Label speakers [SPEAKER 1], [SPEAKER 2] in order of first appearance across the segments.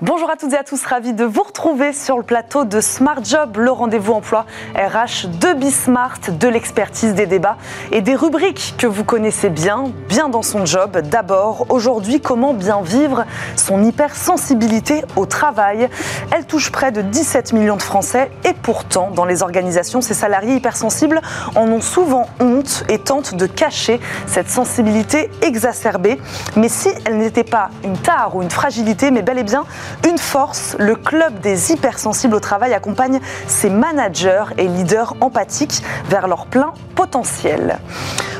[SPEAKER 1] Bonjour à toutes et à tous, ravi de vous retrouver sur le plateau de Smart Job, le rendez-vous emploi RH de Bismart, de l'expertise des débats et des rubriques que vous connaissez bien, bien dans son job. D'abord, aujourd'hui, comment bien vivre son hypersensibilité au travail? Elle touche près de 17 millions de Français et pourtant, dans les organisations, ces salariés hypersensibles en ont souvent honte et tentent de cacher cette sensibilité exacerbée. Mais si elle n'était pas une tare ou une fragilité, mais bel et bien une force, le club des hypersensibles au travail accompagne ses managers et leaders empathiques vers leur plein potentiel.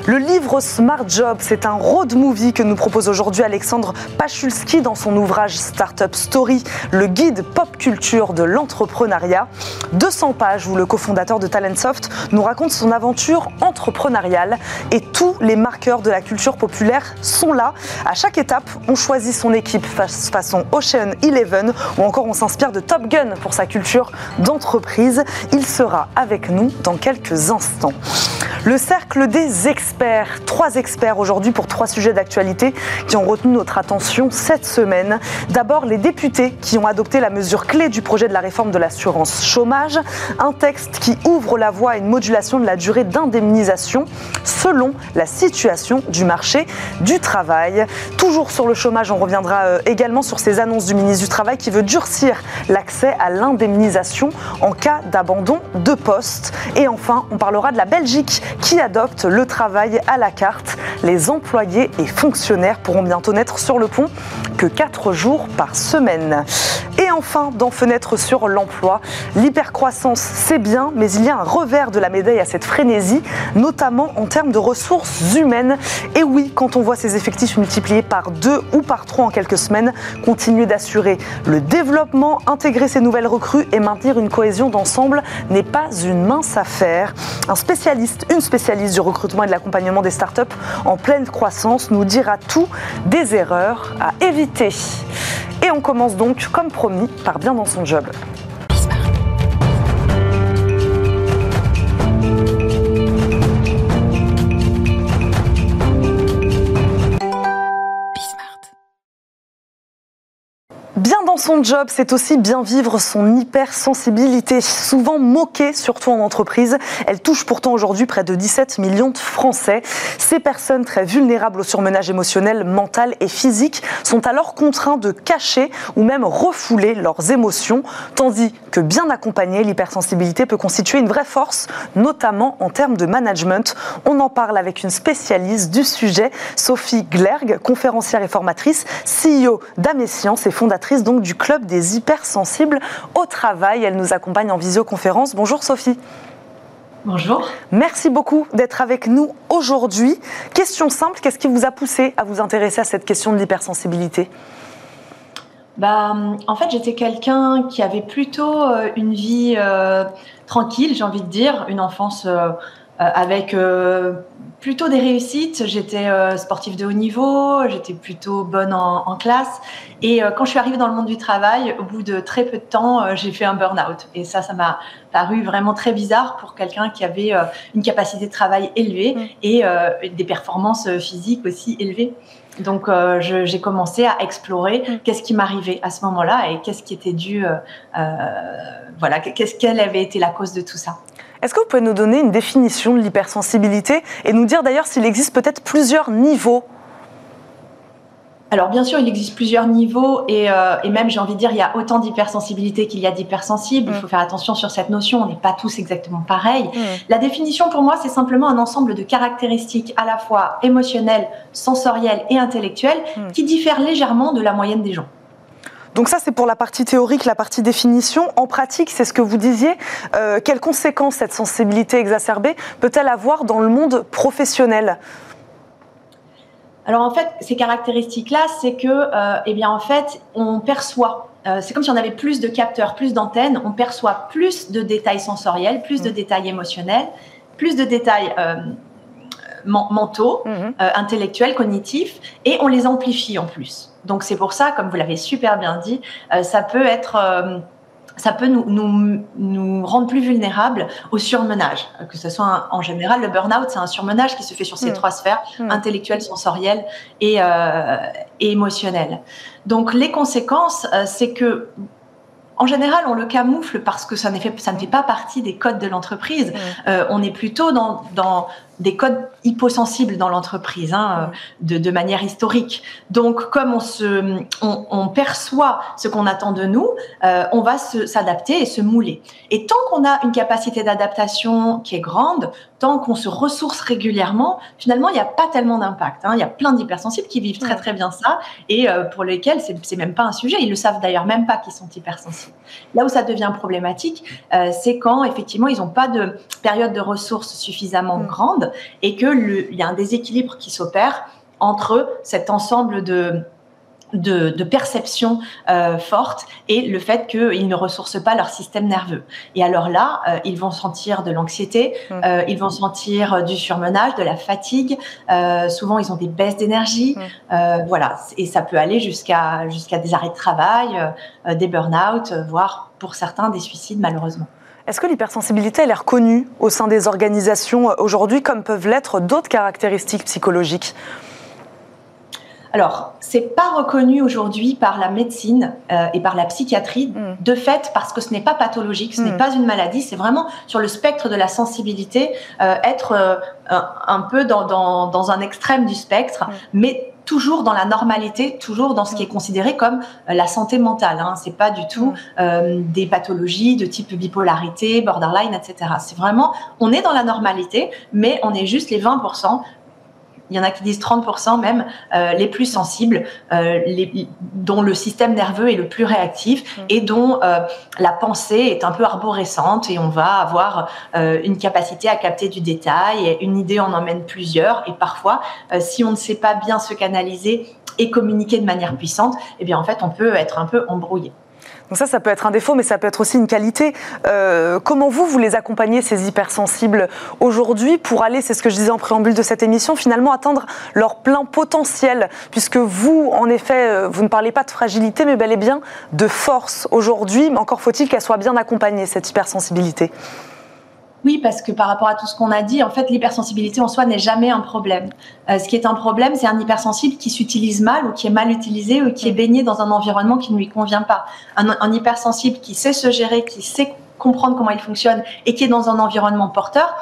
[SPEAKER 1] Le livre Smart Job, c'est un road movie que nous propose aujourd'hui Alexandre Pachulski dans son ouvrage Startup Story, le guide pop culture de l'entrepreneuriat. 200 pages où le cofondateur de Talentsoft nous raconte son aventure entrepreneuriale et tous les marqueurs de la culture populaire sont là. À chaque étape, on choisit son équipe façon Ocean Eleven ou encore on s'inspire de Top Gun pour sa culture d'entreprise. Il sera avec nous dans quelques instants. Le cercle des experts, trois experts aujourd'hui pour trois sujets d'actualité qui ont retenu notre attention cette semaine. D'abord, les députés qui ont adopté la mesure clé du projet de la réforme de l'assurance chômage, un texte qui ouvre la voie à une modulation de la durée d'indemnisation selon la situation du marché du travail. Toujours sur le chômage, on reviendra euh, également sur ces annonces du ministre du Travail qui veut durcir l'accès à l'indemnisation en cas d'abandon de poste. Et enfin, on parlera de la Belgique qui adopte le travail à la carte. Les employés et fonctionnaires pourront bientôt n'être sur le pont que 4 jours par semaine. Et enfin, dans Fenêtre sur l'emploi, l'hypercroissance, c'est bien, mais il y a un revers de la médaille à cette frénésie, notamment en termes de ressources humaines. Et oui, quand on voit ces effectifs multipliés par 2 ou par 3 en quelques semaines, continuer d'assurer le développement, intégrer ces nouvelles recrues et maintenir une cohésion d'ensemble n'est pas une mince affaire. Un spécialiste, une spécialiste du recrutement et de l'accompagnement des startups en pleine croissance nous dira tout des erreurs à éviter. Et on commence donc, comme promis, par bien dans son job. Dans son job, c'est aussi bien vivre son hypersensibilité, souvent moquée, surtout en entreprise. Elle touche pourtant aujourd'hui près de 17 millions de Français. Ces personnes très vulnérables au surmenage émotionnel, mental et physique sont alors contraintes de cacher ou même refouler leurs émotions, tandis que bien accompagnée, l'hypersensibilité peut constituer une vraie force, notamment en termes de management. On en parle avec une spécialiste du sujet, Sophie Glerg, conférencière et formatrice, CEO d'Amescience et fondatrice donc du club des hypersensibles au travail. Elle nous accompagne en visioconférence. Bonjour Sophie.
[SPEAKER 2] Bonjour.
[SPEAKER 1] Merci beaucoup d'être avec nous aujourd'hui. Question simple, qu'est-ce qui vous a poussé à vous intéresser à cette question de l'hypersensibilité?
[SPEAKER 2] Bah, en fait, j'étais quelqu'un qui avait plutôt euh, une vie euh, tranquille, j'ai envie de dire, une enfance euh, avec plutôt des réussites. J'étais euh, sportive de haut niveau, j'étais plutôt bonne en, classe. Et euh, quand je suis arrivée dans le monde du travail, au bout de très peu de temps, euh, j'ai fait un burn-out. Et ça, ça m'a paru vraiment très bizarre pour quelqu'un qui avait une capacité de travail élevée mm. et des performances physiques aussi élevées. Donc, j'ai commencé à explorer mm. qu'est-ce qui m'arrivait à ce moment-là et qu'est-ce qui était dû, voilà, qu'est-ce quelle avait été la cause de tout ça.
[SPEAKER 1] Est-ce que vous pouvez nous donner une définition de l'hypersensibilité et nous dire d'ailleurs s'il existe peut-être plusieurs niveaux?
[SPEAKER 2] Alors bien sûr, il existe plusieurs niveaux et, euh, même j'ai envie de dire, il y a autant d'hypersensibilité qu'il y a d'hypersensible. Il mm. faut faire attention sur cette notion, on n'est pas tous exactement pareils. Mm. La définition pour moi, c'est simplement un ensemble de caractéristiques à la fois émotionnelles, sensorielles et intellectuelles mm. qui diffèrent légèrement de la moyenne des gens.
[SPEAKER 1] Donc ça, c'est pour la partie théorique, la partie définition. En pratique, c'est ce que vous disiez. Euh, quelles conséquences cette sensibilité exacerbée peut-elle avoir dans le monde professionnel?
[SPEAKER 2] Alors en fait, ces caractéristiques-là, c'est que, euh, eh bien en fait, on perçoit. Euh, c'est comme si on avait plus de capteurs, plus d'antennes. On perçoit plus de détails sensoriels, plus de mmh. détails émotionnels, plus de détails mentaux, mmh. intellectuels, cognitifs, et on les amplifie en plus. Donc c'est pour ça, comme vous l'avez super bien dit, euh, ça peut être euh, ça peut nous, nous, nous, rendre plus vulnérables au surmenage. Que ce soit en général, le burn-out, c'est un surmenage qui se fait sur ces mm. trois sphères, mm. intellectuelle, sensorielle et, euh, et émotionnelle. Donc les conséquences, euh, c'est que en général, on le camoufle parce que ça, fait, ça ne fait pas partie des codes de l'entreprise. Mm. Euh, on est plutôt dans, dans, des codes hyposensibles dans l'entreprise, hein, de, de, manière historique. Donc, comme on, se, on, on perçoit ce qu'on attend de nous, euh, on va s'adapter et se mouler. Et tant qu'on a une capacité d'adaptation qui est grande, tant qu'on se ressource régulièrement, finalement, il n'y a pas tellement d'impact. Hein. Il y a plein d'hypersensibles qui vivent très très bien ça et euh, pour lesquels c'est même pas un sujet. Ils le savent d'ailleurs même pas qu'ils sont hypersensibles. Là où ça devient problématique, euh, c'est quand effectivement ils n'ont pas de période de ressources suffisamment mm. Et qu'il y a un déséquilibre qui s'opère entre cet ensemble de, de, perceptions euh, fortes et le fait qu'ils ne ressourcent pas leur système nerveux. Et alors là, euh, ils vont sentir de l'anxiété, mmh. euh, ils vont sentir du surmenage, de la fatigue. souvent, ils ont des baisses d'énergie. Mmh. voilà, et ça peut aller jusqu'à jusqu'à des arrêts de travail, des burn-out, voire pour certains des suicides malheureusement.
[SPEAKER 1] Est-ce que l'hypersensibilité elle est reconnue au sein des organisations aujourd'hui comme peuvent l'être d'autres caractéristiques psychologiques?
[SPEAKER 2] Alors, c'est pas reconnu aujourd'hui par la médecine euh, et par la psychiatrie, mm. de fait, parce que ce n'est pas pathologique, ce n'est mm. pas une maladie, c'est vraiment sur le spectre de la sensibilité, euh, être euh, un, peu dans, dans, dans, un extrême du spectre, mm. mais toujours dans la normalité, toujours dans ce qui est considéré comme euh, la santé mentale. Hein. C'est pas du tout euh, des pathologies de type bipolarité, borderline, etc. C'est vraiment, on est dans la normalité, mais on est juste les 20% il y en a qui disent 30% même, euh, les plus sensibles, euh, les, dont le système nerveux est le plus réactif mm. et dont euh, la pensée est un peu arborescente et on va avoir une capacité à capter du détail, et une idée en emmène plusieurs et parfois, si on ne sait pas bien se canaliser et communiquer de manière puissante, eh bien en fait on peut être un peu embrouillé.
[SPEAKER 1] Donc ça, ça peut être un défaut, mais ça peut être aussi une qualité. Euh, comment vous, vous les accompagnez, ces hypersensibles, aujourd'hui, pour aller, c'est ce que je disais en préambule de cette émission, finalement atteindre leur plein potentiel? Puisque vous, en effet, euh, vous ne parlez pas de fragilité, mais bel et bien de force aujourd'hui. Mais encore faut-il qu'elle soit bien accompagnée, cette hypersensibilité.
[SPEAKER 2] Oui, parce que par rapport à tout ce qu'on a dit, en fait, l'hypersensibilité en soi n'est jamais un problème. Euh, ce qui est un problème, c'est un hypersensible qui s'utilise mal ou qui est mal utilisé ou qui est baigné dans un environnement qui ne lui convient pas. Un, un hypersensible qui sait se gérer, qui sait comprendre comment il fonctionne et qui est dans un environnement porteur,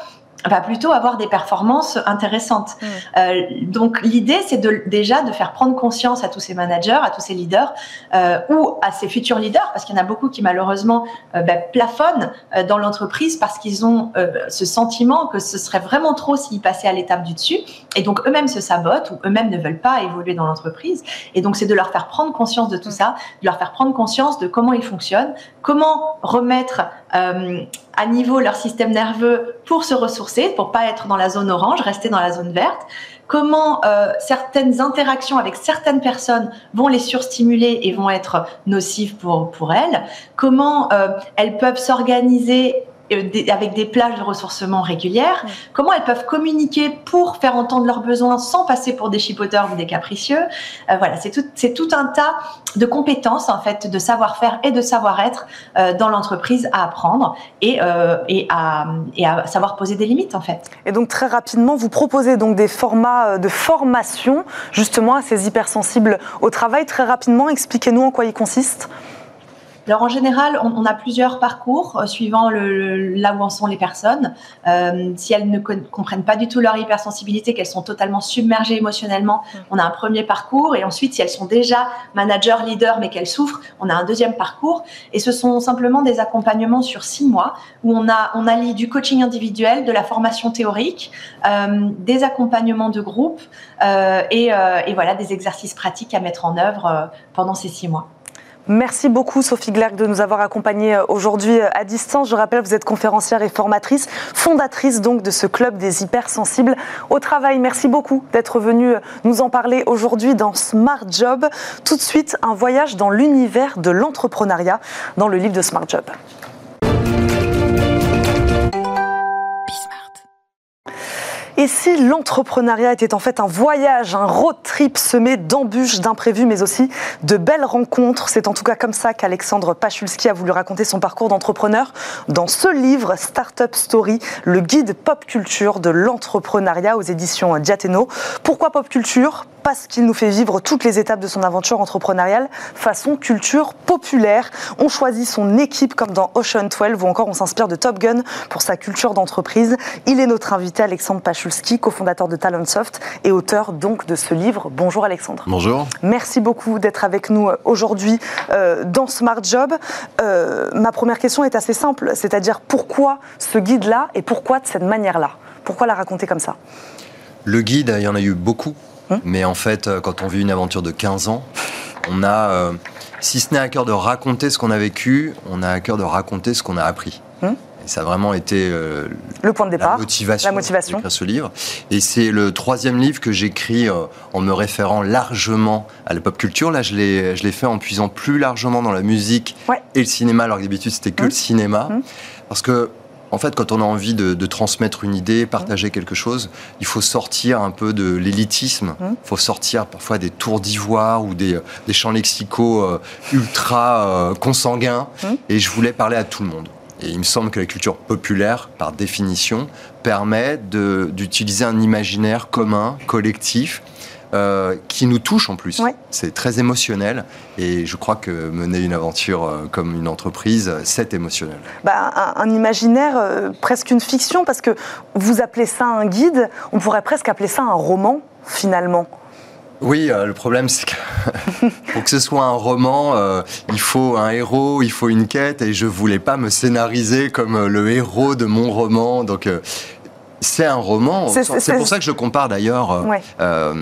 [SPEAKER 2] va plutôt avoir des performances intéressantes. Mm. Euh, donc l'idée, c'est de, déjà de faire prendre conscience à tous ces managers, à tous ces leaders euh, ou à ces futurs leaders, parce qu'il y en a beaucoup qui malheureusement euh, bah, plafonnent euh, dans l'entreprise parce qu'ils ont euh, ce sentiment que ce serait vraiment trop s'ils passaient à l'étape du dessus, et donc eux-mêmes se sabotent ou eux-mêmes ne veulent pas évoluer dans l'entreprise. Et donc c'est de leur faire prendre conscience de tout mm. ça, de leur faire prendre conscience de comment ils fonctionnent, comment remettre euh, à niveau leur système nerveux pour se ressourcer, pour pas être dans la zone orange, rester dans la zone verte. Comment euh, certaines interactions avec certaines personnes vont les surstimuler et vont être nocives pour pour elles. Comment euh, elles peuvent s'organiser avec des plages de ressourcement régulières, comment elles peuvent communiquer pour faire entendre leurs besoins sans passer pour des chipoteurs ou des capricieux. Euh, voilà, c'est tout, c'est tout un tas de compétences en fait, de savoir-faire et de savoir-être euh, dans l'entreprise à apprendre et, euh, et, à, et à savoir poser des limites en fait.
[SPEAKER 1] Et donc très rapidement, vous proposez donc des formats de formation justement à ces hypersensibles au travail. Très rapidement, expliquez-nous en quoi ils consistent.
[SPEAKER 2] Alors en général, on, a plusieurs parcours euh, suivant le, là où en sont les personnes. Euh, si elles ne comprennent pas du tout leur hypersensibilité, qu'elles sont totalement submergées émotionnellement, mm. on a un premier parcours. Et ensuite, si elles sont déjà managers, leaders, mais qu'elles souffrent, on a un deuxième parcours. Et ce sont simplement des accompagnements sur six mois où on a on allie du coaching individuel, de la formation théorique, euh, des accompagnements de groupe euh, et, et, voilà des exercices pratiques à mettre en œuvre pendant ces six mois.
[SPEAKER 1] Merci beaucoup Sophie Glerc de nous avoir accompagnés euh, aujourd'hui euh, à distance. Je rappelle, vous êtes conférencière et formatrice, fondatrice donc de ce club des hypersensibles au travail. Merci beaucoup d'être venue euh, nous en parler aujourd'hui dans Smart Job. Tout de suite, un voyage dans l'univers de l'entrepreneuriat dans le livre de Smart Job. Et si l'entrepreneuriat était en fait un voyage, un road trip semé d'embûches, d'imprévus, mais aussi de belles rencontres C'est en tout cas comme ça qu'Alexandre Pachulski a voulu raconter son parcours d'entrepreneur dans ce livre Startup Story, le guide pop culture de l'entrepreneuriat aux éditions Diateno. Pourquoi pop culture? Parce qu'il nous fait vivre toutes les étapes de son aventure entrepreneuriale façon culture populaire. On choisit son équipe comme dans Ocean 12 ou encore on s'inspire de Top Gun pour sa culture d'entreprise. Il est notre invité Alexandre Pachulski, cofondateur de Talentsoft et auteur donc de ce livre. Bonjour Alexandre.
[SPEAKER 3] Bonjour.
[SPEAKER 1] Merci beaucoup d'être avec nous euh, aujourd'hui euh, dans Smart Job. Euh, ma première question est assez simple, c'est-à-dire pourquoi ce guide-là et pourquoi de cette manière-là? Pourquoi la raconter comme ça?
[SPEAKER 3] Le guide, il y en a eu beaucoup. Hein? Mais en fait, quand on vit une aventure de 15 ans, on a, euh, si ce n'est à cœur de raconter ce qu'on a vécu, on a à cœur de raconter ce qu'on a appris. Hein? Et ça a vraiment été
[SPEAKER 1] euh, le point de départ,
[SPEAKER 3] la motivation, la motivation. d'écrire ce livre. Et c'est le troisième livre que j'écris en me référant largement à la pop culture. Là, je l'ai, je l'ai fait en puisant plus largement dans la musique et le cinéma, alors que d'habitude c'était que le hein cinéma. Parce que en fait, quand on a envie de, transmettre une idée, partager quelque chose, il faut sortir un peu de l'élitisme. Il mmh. faut sortir parfois des tours d'ivoire ou des, champs lexicaux euh, ultra euh, consanguins. Mmh. Et je voulais parler à tout le monde. Et il me semble que la culture populaire, par définition, permet d'utiliser un imaginaire commun, collectif, euh, qui nous touche en plus. C'est très émotionnel et je crois que mener une aventure euh, comme une entreprise, c'est émotionnel.
[SPEAKER 1] Bah, un, imaginaire, euh, presque une fiction, parce que vous appelez ça un guide, on pourrait presque appeler ça un roman finalement.
[SPEAKER 3] Oui, le problème c'est que pour que ce soit un roman, il faut un héros, il faut une quête, et je voulais pas me scénariser comme le héros de mon roman. Donc c'est un roman. C'est pour ça que je compare d'ailleurs. Euh, euh,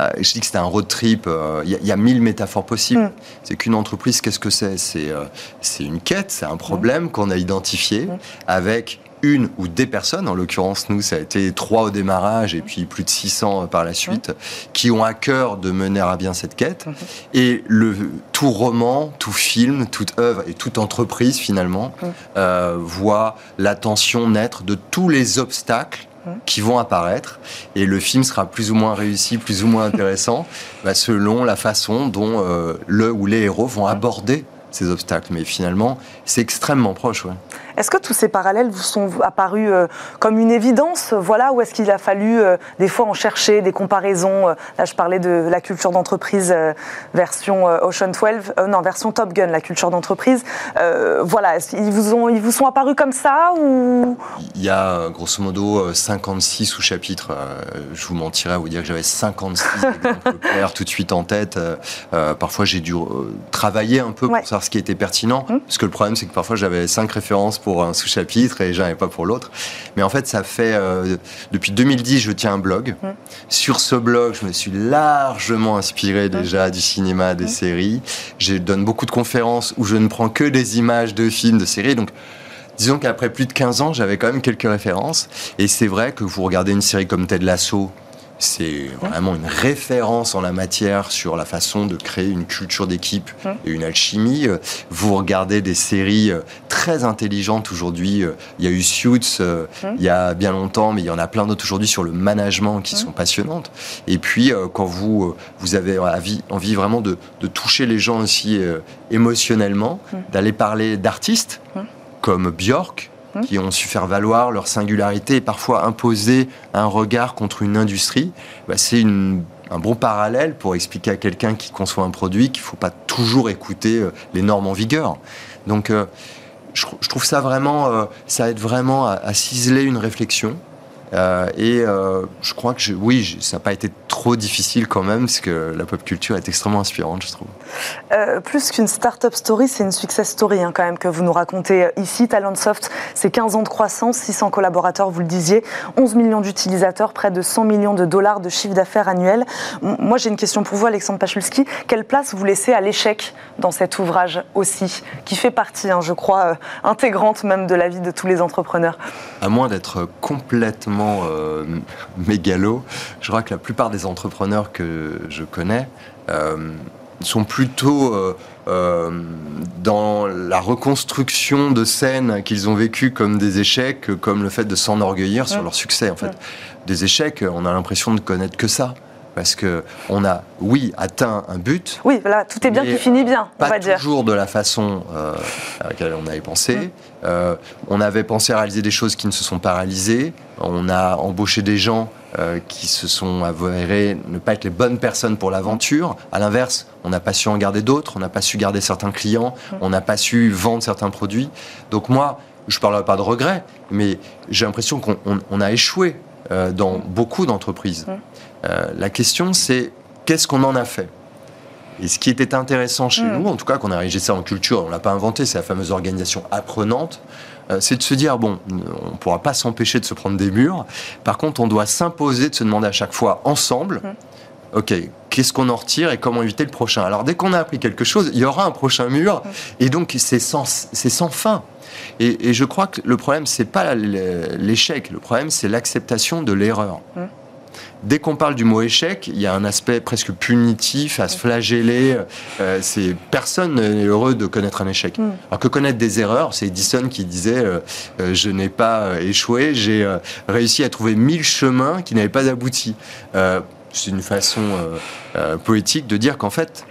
[SPEAKER 3] euh, je dis que c'était un road trip. Il y, a mille métaphores possibles. Mm. C'est qu'une entreprise, qu'est-ce que c'est? C'est une quête, c'est un problème mm. qu'on a identifié mm. avec une ou des personnes, en l'occurrence nous ça a été trois au démarrage et puis plus de 600 par la suite, qui ont à cœur de mener à bien cette quête. Et le tout roman, tout film, toute œuvre et toute entreprise finalement euh, voit l'attention naître de tous les obstacles qui vont apparaître et le film sera plus ou moins réussi, plus ou moins intéressant bah, selon la façon dont euh, le ou les héros vont aborder ces obstacles. Mais finalement, c'est extrêmement proche. Ouais.
[SPEAKER 1] Est-ce que tous ces parallèles vous sont apparus euh, comme une évidence, voilà, ou est-ce qu'il a fallu euh, des fois en chercher des comparaisons euh, Là, je parlais de la culture d'entreprise version Ocean 12, non, version Top Gun, la culture d'entreprise. voilà, ils vous ont, ils vous sont apparus comme ça ou
[SPEAKER 3] Il y a grosso modo 56 sous-chapitres. je vous mentirais à vous dire que j'avais 56 exemples clairs tout de suite en tête. parfois, j'ai dû travailler un peu pour savoir ce qui était pertinent, hum. parce que le problème, c'est que parfois j'avais cinq références pour un sous-chapitre et j'en avais pas pour l'autre. Mais en fait, ça fait euh, depuis 2010, je tiens un blog. Mmh. Sur ce blog, je me suis largement inspiré mmh. déjà du cinéma, des mmh. séries. Je donne beaucoup de conférences où je ne prends que des images de films, de séries. Donc disons qu'après plus de 15 ans, j'avais quand même quelques références. Et c'est vrai que vous regardez une série comme Ted Lasso, c'est vraiment une référence en la matière sur la façon de créer une culture d'équipe et une alchimie. Vous regardez des séries euh, très intelligentes aujourd'hui. Euh, il y a eu Suits euh, il y a bien longtemps, mais il y en a plein d'autres aujourd'hui sur le management qui sont passionnantes. Et puis, quand vous, vous avez envie, vraiment de, de, toucher les gens aussi émotionnellement, d'aller parler d'artistes comme Björk, Mmh. qui ont su faire valoir leur singularité et parfois imposer un regard contre une industrie, bah, c'est un bon parallèle pour expliquer à quelqu'un qui conçoit un produit qu'il ne faut pas toujours écouter euh, les normes en vigueur. Donc, euh, je, trouve ça vraiment, euh, ça aide vraiment à ciseler une réflexion euh, et euh, je crois que oui, ça n'a pas été trop difficile quand même, parce que la pop culture est extrêmement inspirante, je trouve.
[SPEAKER 1] Euh, plus qu'une start-up story, c'est une success story hein, quand même que vous nous racontez ici. Talentsoft, c'est 15 ans de croissance, 600 collaborateurs, vous le disiez, 11 millions d'utilisateurs, près de 100 millions de dollars de chiffre d'affaires annuel. Moi, j'ai une question pour vous, Alexandre Pachulski. Quelle place vous laissez à l'échec dans cet ouvrage aussi, qui fait partie, hein, je crois, intégrante même de la vie de tous les entrepreneurs?
[SPEAKER 3] À moins d'être complètement euh, mégalo. Je crois que la plupart des entrepreneurs que je connais, euh, sont plutôt dans la reconstruction de scènes qu'ils ont vécues comme des échecs, comme le fait de s'enorgueillir sur leur succès. En fait, des échecs, on a l'impression de connaître que ça parce que on a, oui, atteint un but.
[SPEAKER 1] Oui, voilà, tout est bien qui finit bien,
[SPEAKER 3] on
[SPEAKER 1] va
[SPEAKER 3] dire. toujours de la façon euh, à laquelle on avait pensé. Mm. Euh, on avait pensé à réaliser des choses qui ne se sont pas réalisées. On a embauché des gens euh, qui se sont avérés ne pas être les bonnes personnes pour l'aventure. À l'inverse, on n'a pas su en garder d'autres, on n'a pas su garder certains clients, mm. on n'a pas su vendre certains produits. Donc moi, je ne parlerai pas de regret, mais j'ai l'impression qu'on a échoué dans mm. beaucoup d'entreprises. Euh, la question, c'est qu'est-ce qu'on en a fait? Et ce qui était intéressant chez nous, en tout cas, qu'on a réagi ça en culture, on l'a pas inventé, c'est la fameuse organisation apprenante, euh, c'est de se dire bon, on ne pourra pas s'empêcher de se prendre des murs. Par contre, on doit s'imposer de se demander à chaque fois ensemble. Hmm. Ok, qu'est-ce qu'on en retire et comment éviter le prochain Alors dès qu'on a appris quelque chose, il y aura un prochain mur hmm. et donc c'est sans, sans fin. Et, et, je crois que le problème c'est pas l'échec, le problème c'est l'acceptation de l'erreur. Dès qu'on parle du mot échec, il y a un aspect presque punitif, à se flageller. Euh, c'est personne n'est heureux de connaître un échec. Mm. Alors que connaître des erreurs, c'est Edison qui disait euh, euh, je n'ai pas échoué, j'ai réussi à trouver mille chemins qui n'avaient pas abouti. c'est une façon poétique de dire qu'en fait,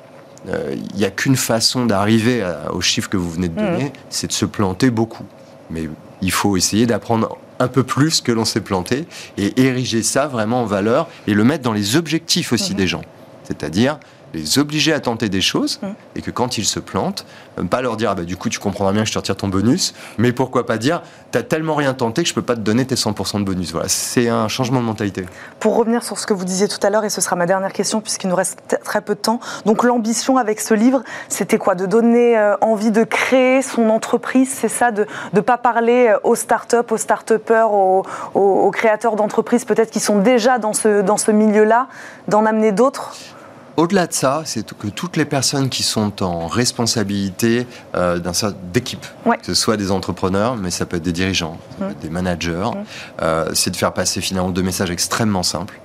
[SPEAKER 3] il n'y a qu'une façon d'arriver au chiffre que vous venez de donner, mm. c'est de se planter beaucoup. Mais il faut essayer d'apprendre un peu plus que l'on s'est planté et ériger ça vraiment en valeur et le mettre dans les objectifs aussi mhm. des gens. C'est-à-dire les obliger à tenter des choses mm. et que quand ils se plantent, euh, pas leur dire ah bah, du coup tu comprendras bien que je te retire ton bonus, mais pourquoi pas dire t'as tellement rien tenté que je peux pas te donner tes 100% de bonus. Voilà, c'est un changement de mentalité.
[SPEAKER 1] Pour revenir sur ce que vous disiez tout à l'heure, et ce sera ma dernière question puisqu'il nous reste très peu de temps, donc l'ambition avec ce livre, c'était quoi? De donner euh, envie de créer son entreprise, c'est ça? De ne pas parler euh, aux start-up, aux start-upers, aux, aux créateurs d'entreprises peut-être qui sont déjà dans ce, dans ce milieu-là, d'en amener d'autres?
[SPEAKER 3] Au-delà de ça, c'est que toutes les personnes qui sont en responsabilité euh, d'équipe, que ce soit des entrepreneurs, mais ça peut être des dirigeants, mmh. des managers, mmh. euh, c'est de faire passer finalement deux messages extrêmement simples.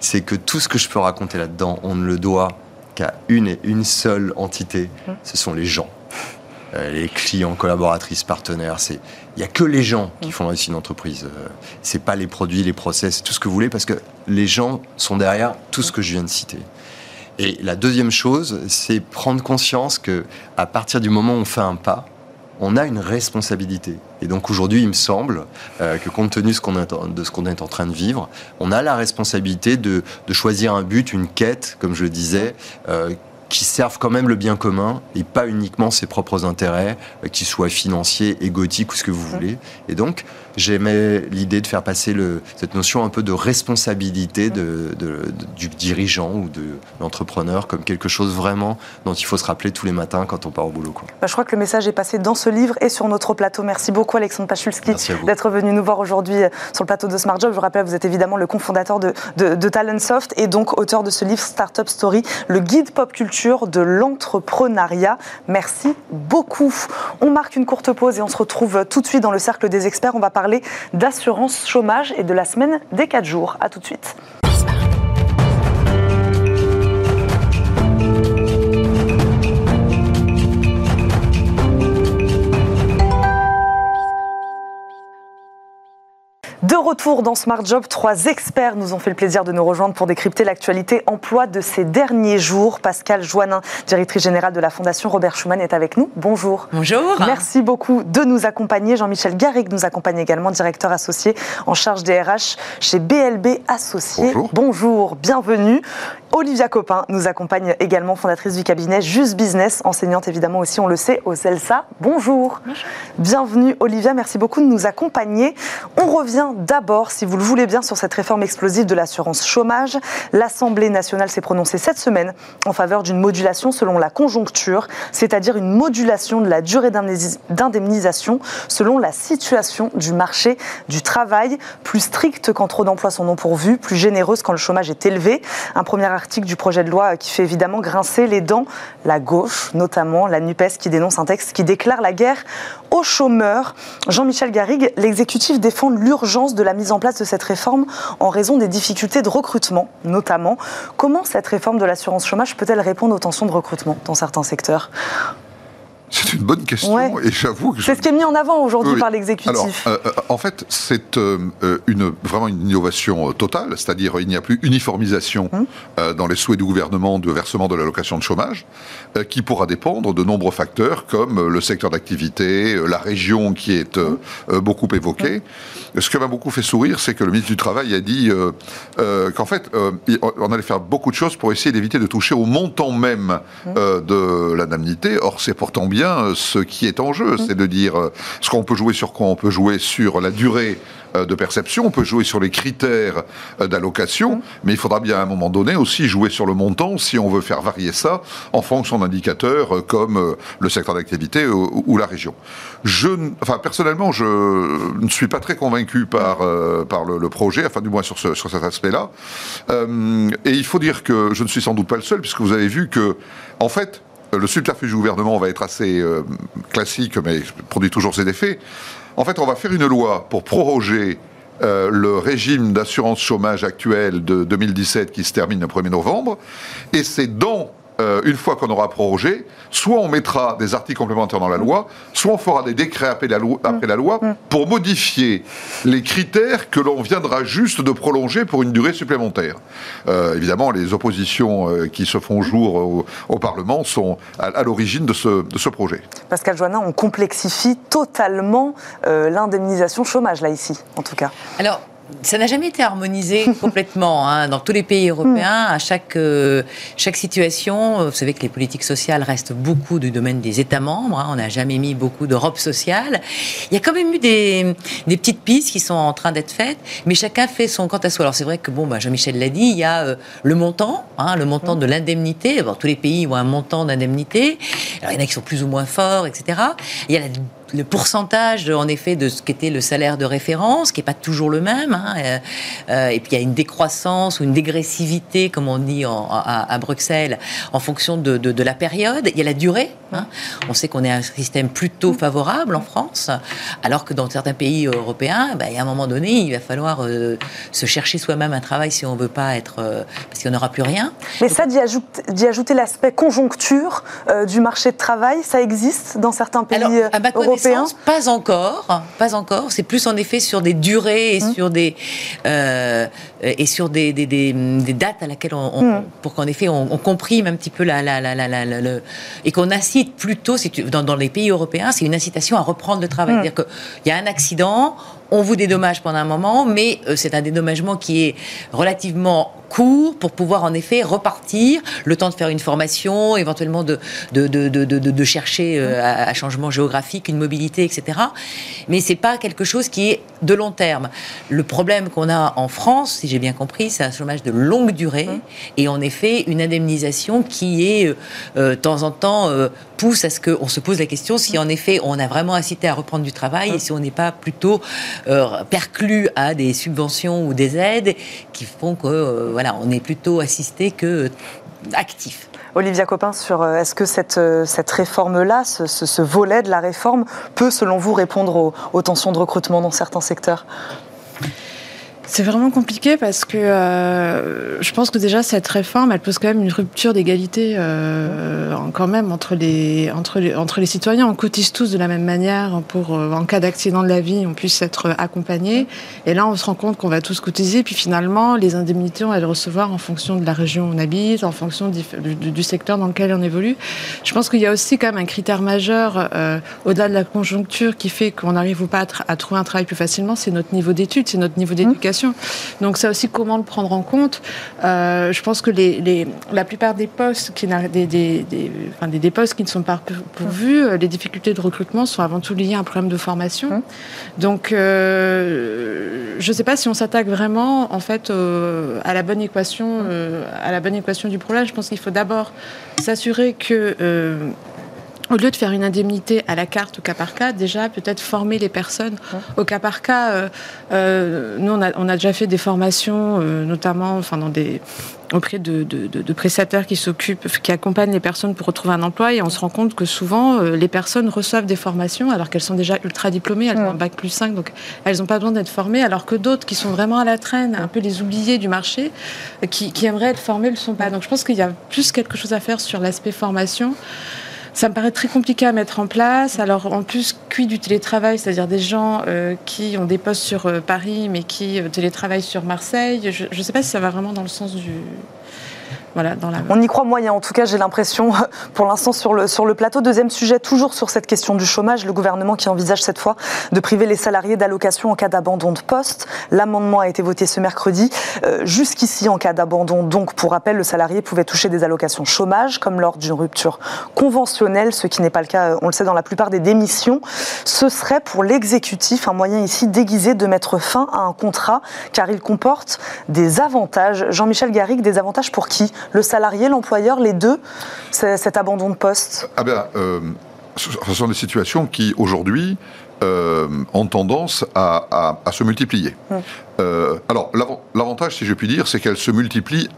[SPEAKER 3] C'est que tout ce que je peux raconter là-dedans, on ne le doit qu'à une et une seule entité, mmh. ce sont les gens. Euh, les clients, collaboratrices, partenaires, c'est il n'y a que les gens qui font réussir une entreprise. Euh, c'est pas les produits, les process, tout ce que vous voulez, parce que les gens sont derrière tout ce que je viens de citer. Et la deuxième chose, c'est prendre conscience que à partir du moment où on fait un pas, on a une responsabilité. Et donc aujourd'hui, il me semble euh, que compte tenu de ce qu'on est, en train de vivre, on a la responsabilité de, choisir un but, une quête, comme je le disais, euh, qui servent quand même le bien commun et pas uniquement ses propres intérêts, euh, qu'ils soient financiers, égotiques ou ce que vous voulez. Et donc, j'aimais l'idée de faire passer le, cette notion un peu de responsabilité de, du dirigeant ou de l'entrepreneur comme quelque chose vraiment dont il faut se rappeler tous les matins quand on part au boulot. Quoi.
[SPEAKER 1] Bah, je crois que le message est passé dans ce livre et sur notre plateau. Merci beaucoup Alexandre Pachulski d'être venu nous voir aujourd'hui euh, sur le plateau de Smart Job. Je vous rappelle, vous êtes évidemment le cofondateur de, de Talentsoft et donc auteur de ce livre Startup Story, le guide pop culture de l'entrepreneuriat. Merci beaucoup. On marque une courte pause et on se retrouve tout de suite dans le cercle des experts. On va parler d'assurance chômage et de la semaine des 4 jours. A tout de suite. De retour dans Smart Job, trois experts nous ont fait le plaisir de nous rejoindre pour décrypter l'actualité emploi de ces derniers jours. Pascal Joannin, directrice générale de la Fondation Robert Schuman, est avec nous. Bonjour.
[SPEAKER 4] Bonjour.
[SPEAKER 1] Merci beaucoup de nous accompagner. Jean-Michel Garrigue nous accompagne également, directeur associé en charge des RH chez BLB Associés.
[SPEAKER 3] Bonjour.
[SPEAKER 1] Bonjour, bienvenue. Olivia Copin nous accompagne également, fondatrice du cabinet Just Business, enseignante évidemment aussi, on le sait, au CELSA. Bonjour. Bonjour. Bienvenue Olivia, merci beaucoup de nous accompagner. On revient d'abord, si vous le voulez bien, sur cette réforme explosive de l'assurance chômage. L'Assemblée nationale s'est prononcée cette semaine en faveur d'une modulation selon la conjoncture, c'est-à-dire une modulation de la durée d'indemnisation selon la situation du marché du travail, plus stricte quand trop d'emplois sont non pourvus, plus généreuse quand le chômage est élevé. Un premier article du projet de loi qui fait évidemment grincer les dents la gauche, notamment la NUPES qui dénonce un texte qui déclare la guerre aux chômeurs. Jean-Michel Garrigue, l'exécutif défend l'urgence de la mise en place de cette réforme en raison des difficultés de recrutement, notamment. Comment cette réforme de l'assurance chômage peut-elle répondre aux tensions de recrutement dans certains secteurs?
[SPEAKER 4] C'est une bonne question et j'avoue que
[SPEAKER 1] c'est ce qui est mis en avant aujourd'hui par l'exécutif.
[SPEAKER 4] Euh, euh, en fait, c'est euh, une vraiment une innovation totale, c'est-à-dire il n'y a plus uniformisation hum. dans les souhaits du gouvernement de versement de l'allocation de chômage, qui pourra dépendre de nombreux facteurs comme le secteur d'activité, la région qui est hum. beaucoup évoquée. Hum. Ce qui m'a beaucoup fait sourire, c'est que le ministre du Travail a dit qu'en fait, on allait faire beaucoup de choses pour essayer d'éviter de toucher au montant même de l'indemnité. Or, c'est pourtant bien euh, ce qui est en jeu. C'est de dire euh, ce qu'on peut jouer sur quoi On peut jouer sur la durée euh, de perception, on peut jouer sur les critères d'allocation, mais il faudra bien à un moment donné aussi jouer sur le montant si on veut faire varier ça en fonction d'indicateurs comme le secteur d'activité ou, la région. Je, enfin, personnellement, je ne suis pas très convaincu par, par le, projet, enfin du moins sur, ce, sur cet aspect-là. et il faut dire que je ne suis sans doute pas le seul, puisque vous avez vu que, en fait, le subterfuge du gouvernement va être assez euh, classique, mais produit toujours ses effets. En fait, on va faire une loi pour proroger euh, le régime d'assurance chômage actuel de 2017 qui se termine le 1er novembre. Et c'est dans euh, une fois qu'on aura prorogé, soit on mettra des articles complémentaires dans la loi, soit on fera des décrets après la loi, après la loi pour modifier les critères que l'on viendra juste de prolonger pour une durée supplémentaire. Euh, évidemment, les oppositions euh, qui se font jour au, Parlement sont à, l'origine de ce, de ce, projet.
[SPEAKER 1] Pascal Joannin, on complexifie totalement l'indemnisation chômage, là, ici, en tout cas.
[SPEAKER 5] Alors, ça n'a jamais été harmonisé complètement hein, dans tous les pays européens. À chaque, euh, chaque situation, vous savez que les politiques sociales restent beaucoup du domaine des États membres. Hein. on n'a jamais mis beaucoup d'Europe sociale. Il y a quand même eu des, des petites pistes qui sont en train d'être faites, mais chacun fait son quant à soi. Alors c'est vrai que bon, bah, Jean-Michel l'a dit, il y a euh, le montant, hein, le montant de l'indemnité. tous les pays ont un montant d'indemnité. Alors il y en a qui sont plus ou moins forts, etc. Il y a la le pourcentage, en effet, de ce qu'était le salaire de référence, qui n'est pas toujours le même. Hein, euh, euh, et puis il y a une décroissance ou une dégressivité, comme on dit à, Bruxelles, en fonction de, la période. Il y a la durée. Hein. On sait qu'on est un système plutôt favorable en France, alors que dans certains pays européens, bah, il y a un moment donné, il va falloir euh, se chercher soi-même un travail si on ne veut pas être. parce qu'il n'y aura plus rien.
[SPEAKER 1] Mais ça, d'y ajouter, ajouter l'aspect conjoncture du marché de travail, ça existe dans certains pays européens
[SPEAKER 5] pas encore, pas encore. C'est plus en effet sur des durées et hum. sur des euh, et sur des, des, des, dates à laquelle on, hum. pour qu'en effet on, comprime un petit peu la, la, la, la le, et qu'on incite plutôt, dans, dans les pays européens, c'est une incitation à reprendre le travail. Hum. C'est-à-dire qu'il y a un accident, on vous dédommage pendant un moment, mais euh, c'est un dédommagement qui est relativement court pour pouvoir en effet repartir, le temps de faire une formation, éventuellement de, de, de, de chercher euh, un changement géographique, une mobilité, etc. Mais c'est pas quelque chose qui est de long terme. Le problème qu'on a en France, si j'ai bien compris, c'est un chômage de longue durée mmh. et en effet une indemnisation qui est euh, euh, de temps en temps pousse à ce qu'on se pose la question si en effet on a vraiment incité à reprendre du travail et si on n'est pas plutôt perclus à des subventions ou des aides qui font que voilà, on est plutôt assisté que actif.
[SPEAKER 1] Olivia Copin, euh, est-ce que cette, euh, cette réforme-là, ce, volet de la réforme, peut, selon vous, répondre aux tensions de recrutement dans certains secteurs?
[SPEAKER 6] C'est vraiment compliqué parce que euh, je pense que déjà cette réforme, elle pose quand même une rupture d'égalité euh, quand même entre les, entre, les, entre les citoyens. On cotise tous de la même manière pour, euh, en cas d'accident de la vie, on puisse être accompagné. Et là, on se rend compte qu'on va tous cotiser. Puis finalement, les indemnités, on va les recevoir en fonction de la région où on habite, en fonction du, du, secteur dans lequel on évolue. Je pense qu'il y a aussi quand même un critère majeur au-delà de la conjoncture qui fait qu'on n'arrive pas à, à, trouver un travail plus facilement, c'est notre niveau d'études, c'est notre niveau d'éducation. Donc ça aussi, comment le prendre en compte? Euh, Je pense que les, la plupart des postes, qui, des, des, des, postes qui ne sont pas pourvus, euh, les difficultés de recrutement sont avant tout liées à un problème de formation. Hum. Donc euh, je ne sais pas si on s'attaque vraiment en fait à la bonne équation, à la bonne équation du problème. Je pense qu'il faut d'abord s'assurer que au lieu de faire une indemnité à la carte au cas par cas, déjà peut-être former les personnes au cas par cas. Euh, euh, nous, on a, on a, déjà fait des formations, euh, notamment enfin, dans des, auprès de, de, de, prestataires qui s'occupent, qui accompagnent les personnes pour retrouver un emploi, et on se rend compte que souvent les personnes reçoivent des formations alors qu'elles sont déjà ultra diplômées, elles ont un bac plus 5, donc elles n'ont pas besoin d'être formées, alors que d'autres qui sont vraiment à la traîne, un peu les oubliés du marché, qui, qui aimeraient être formés, ne le sont pas. Donc je pense qu'il y a plus quelque chose à faire sur l'aspect formation. Ça me paraît très compliqué à mettre en place. Alors en plus, cuit du télétravail, c'est-à-dire des gens euh, qui ont des postes sur euh, Paris mais qui euh, télétravaillent sur Marseille, je ne sais pas si ça va vraiment dans le sens du,
[SPEAKER 1] on y croit moyen, en tout cas j'ai l'impression pour l'instant sur le, sur le plateau. Deuxième sujet, toujours sur cette question du chômage, le gouvernement qui envisage cette fois de priver les salariés d'allocation en cas d'abandon de poste. L'amendement a été voté ce mercredi. Euh, jusqu'ici, en cas d'abandon, donc pour rappel, le salarié pouvait toucher des allocations chômage comme lors d'une rupture conventionnelle, ce qui n'est pas le cas, on le sait, dans la plupart des démissions. Ce serait pour l'exécutif un moyen ici déguisé de mettre fin à un contrat car il comporte des avantages. Jean-Michel Garrigue, des avantages pour qui? Le salarié, l'employeur, les deux, cet abandon de poste?
[SPEAKER 4] Ah bien, euh, ce sont des situations qui, aujourd'hui, euh, ont tendance à, se multiplier. Hum. Euh, alors, l'avantage, si je puis dire, c'est qu'elles se multiplient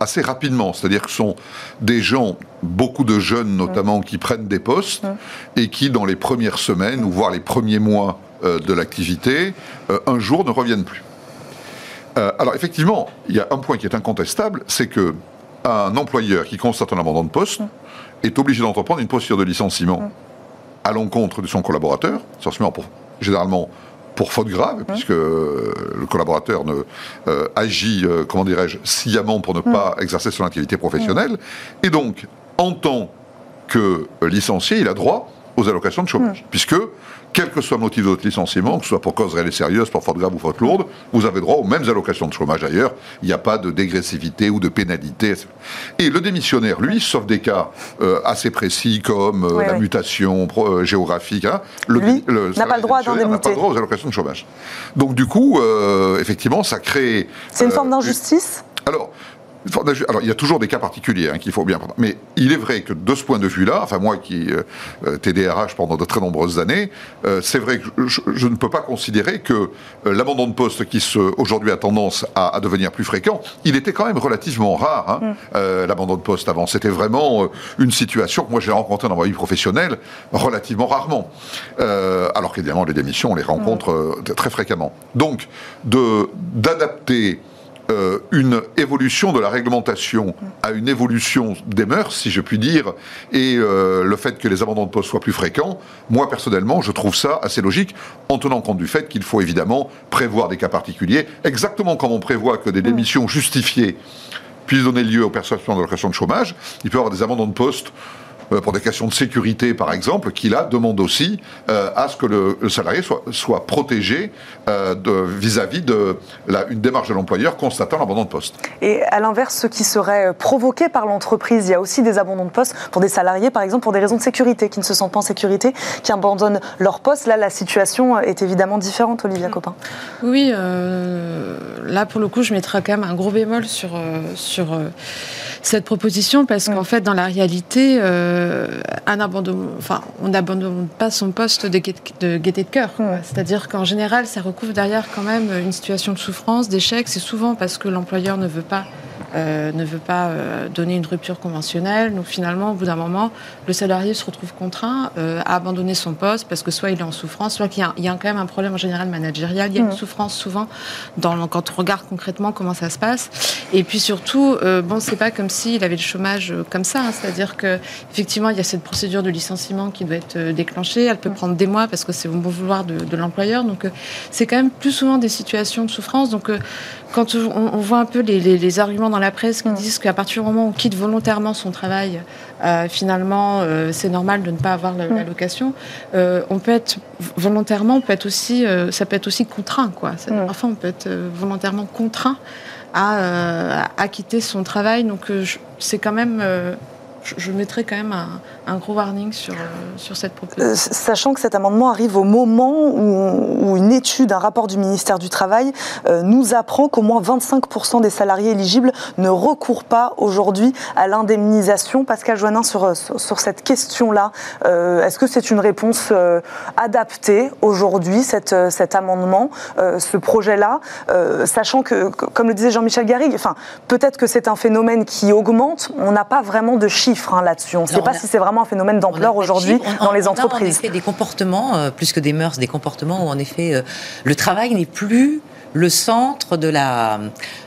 [SPEAKER 4] assez rapidement. C'est-à-dire que ce sont des gens, beaucoup de jeunes notamment, hum. qui prennent des postes hum. et qui, dans les premières semaines, ou voire les premiers mois de l'activité, un jour ne reviennent plus. Euh, alors effectivement, il y a un point qui est incontestable, c'est que un employeur qui constate un abandon de poste mm. est obligé d'entreprendre une procédure de licenciement mm. à l'encontre de son collaborateur, pour, généralement pour faute grave, mm. puisque euh, le collaborateur ne, euh, agit, comment dirais-je, sciemment pour ne pas exercer son activité professionnelle. Et donc, en tant que licencié, il a droit aux allocations de chômage, puisque quel que soit le motif de votre licenciement, que ce soit pour cause réelle et sérieuse, pour faute grave ou faute lourde, vous avez droit aux mêmes allocations de chômage ailleurs. Il n'y a pas de dégressivité ou de pénalité. Et le démissionnaire, lui, sauf des cas euh, assez précis comme euh, la mutation euh, géographique, hein,
[SPEAKER 1] le, n'a pas le droit n'a
[SPEAKER 4] pas le droit aux allocations de chômage. Donc du coup, effectivement, ça crée...
[SPEAKER 1] C'est une forme d'injustice?
[SPEAKER 4] Alors, alors, il y a toujours des cas particuliers hein, qu'il faut bien prendre. Mais il est vrai que de ce point de vue-là, enfin moi qui euh, euh TDRH pendant de très nombreuses années, euh, c'est vrai que je, ne peux pas considérer que euh, l'abandon de poste qui aujourd'hui a tendance à, devenir plus fréquent, il était quand même relativement rare. Hein, mm. euh, l'abandon de poste avant, c'était vraiment une situation que moi j'ai rencontrée dans ma vie professionnelle relativement rarement. alors qu'évidemment les démissions, on les rencontre mm. très fréquemment. Donc de d'adapter euh, une évolution de la réglementation à une évolution des mœurs, si je puis dire, et euh, le fait que les abandons de poste soient plus fréquents, moi personnellement, je trouve ça assez logique, en tenant compte du fait qu'il faut évidemment prévoir des cas particuliers, exactement comme on prévoit que des mm. démissions justifiées puissent donner lieu aux perceptions de l'allocation de chômage, il peut y avoir des abandons de poste pour des questions de sécurité, par exemple, qui là demande aussi euh, à ce que le, salarié soit, soit protégé euh, vis-à-vis de la, une démarche de l'employeur constatant l'abandon de poste.
[SPEAKER 1] Et à l'inverse, ce qui serait provoqué par l'entreprise, il y a aussi des abandons de poste pour des salariés, par exemple, pour des raisons de sécurité, qui ne se sentent pas en sécurité, qui abandonnent leur poste. Là, la situation est évidemment différente, Olivia Copin.
[SPEAKER 6] Oui, là, pour le coup, je mettrai quand même un gros bémol sur, sur cette proposition, parce qu'en fait, dans la réalité, euh, un abandon, enfin, on n'abandonne pas son poste de, de gaieté de cœur. C'est-à-dire qu'en général, ça recouvre derrière quand même une situation de souffrance, d'échec. C'est souvent parce que l'employeur ne veut pas euh, ne veut pas euh, donner une rupture conventionnelle. Donc finalement, au bout d'un moment, le salarié se retrouve contraint euh, à abandonner son poste parce que soit il est en souffrance, soit qu'il y, a quand même un problème en général managérial. Il y a une mmh. souffrance souvent dans, quand on regarde concrètement comment ça se passe. Et puis surtout, bon, c'est pas comme s'il avait le chômage comme ça. Hein. C'est-à-dire que effectivement, il y a cette procédure de licenciement qui doit être déclenchée. Elle peut mmh. prendre des mois parce que c'est au bon vouloir de, de l'employeur. Donc c'est quand même plus souvent des situations de souffrance. Donc quand on, voit un peu les, arguments dans la presse qui mm. disent qu'à partir du moment où on quitte volontairement son travail, euh, finalement, euh, c'est normal de ne pas avoir mm. l'allocation. Euh, on peut être volontairement, peut être aussi, ça peut être aussi contraint, quoi. Mm. Parfois, on peut être volontairement contraint à, à, quitter son travail. Donc, c'est quand même je, mettrai quand même un, gros warning sur, sur cette proposition.
[SPEAKER 1] sachant que cet amendement arrive au moment où, une étude, un rapport du ministère du Travail nous apprend qu'au moins 25% des salariés éligibles ne recourent pas aujourd'hui à l'indemnisation. Pascal Joannin, sur, sur cette question-là, est-ce que c'est une réponse adaptée aujourd'hui, cet amendement, ce projet-là, sachant que, comme le disait Jean-Michel Garrigue, enfin, peut-être que c'est un phénomène qui augmente. On n'a pas vraiment de chiffres hein, là-dessus. On ne sait pas si c'est vraiment un phénomène d'ampleur aujourd'hui dans les entreprises.
[SPEAKER 5] On a en effet des comportements, euh, plus que des mœurs, des comportements où en effet euh, le travail n'est plus le centre de la,